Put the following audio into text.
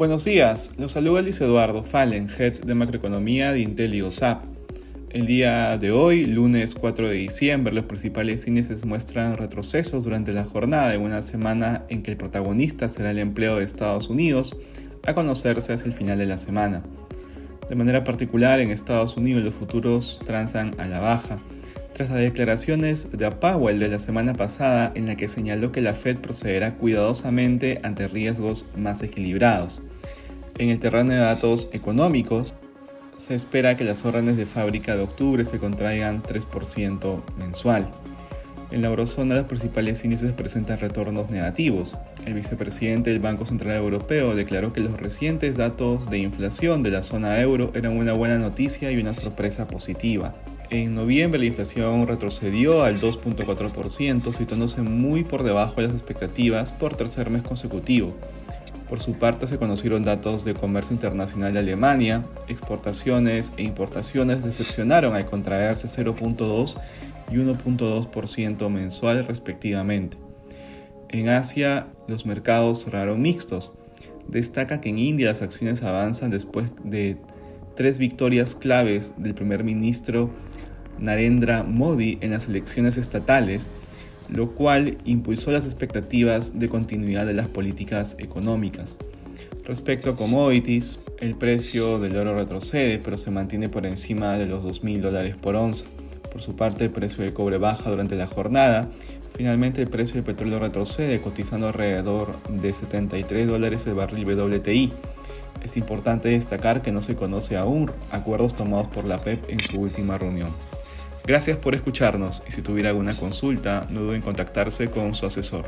Buenos días, los saluda Luis Eduardo Fallen, Head de Macroeconomía de Intel y OSAP. El día de hoy, lunes 4 de diciembre, los principales índices muestran retrocesos durante la jornada en una semana en que el protagonista será el empleo de Estados Unidos, a conocerse hacia el final de la semana. De manera particular, en Estados Unidos los futuros transan a la baja, tras las declaraciones de Powell de la semana pasada en la que señaló que la Fed procederá cuidadosamente ante riesgos más equilibrados. En el terreno de datos económicos, se espera que las órdenes de fábrica de octubre se contraigan 3% mensual. En la eurozona los principales índices presentan retornos negativos. El vicepresidente del Banco Central Europeo declaró que los recientes datos de inflación de la zona euro eran una buena noticia y una sorpresa positiva. En noviembre la inflación retrocedió al 2.4%, situándose muy por debajo de las expectativas por tercer mes consecutivo. Por su parte se conocieron datos de comercio internacional de Alemania, exportaciones e importaciones decepcionaron al contraerse 0.2 y 1.2% mensual respectivamente. En Asia los mercados cerraron mixtos. Destaca que en India las acciones avanzan después de tres victorias claves del primer ministro Narendra Modi en las elecciones estatales, lo cual impulsó las expectativas de continuidad de las políticas económicas. Respecto a commodities, el precio del oro retrocede, pero se mantiene por encima de los 2.000 dólares por onza. Por su parte, el precio del cobre baja durante la jornada. Finalmente, el precio del petróleo retrocede, cotizando alrededor de 73 dólares el barril WTI. Es importante destacar que no se conoce aún acuerdos tomados por la PEP en su última reunión. Gracias por escucharnos y si tuviera alguna consulta, no duden en contactarse con su asesor.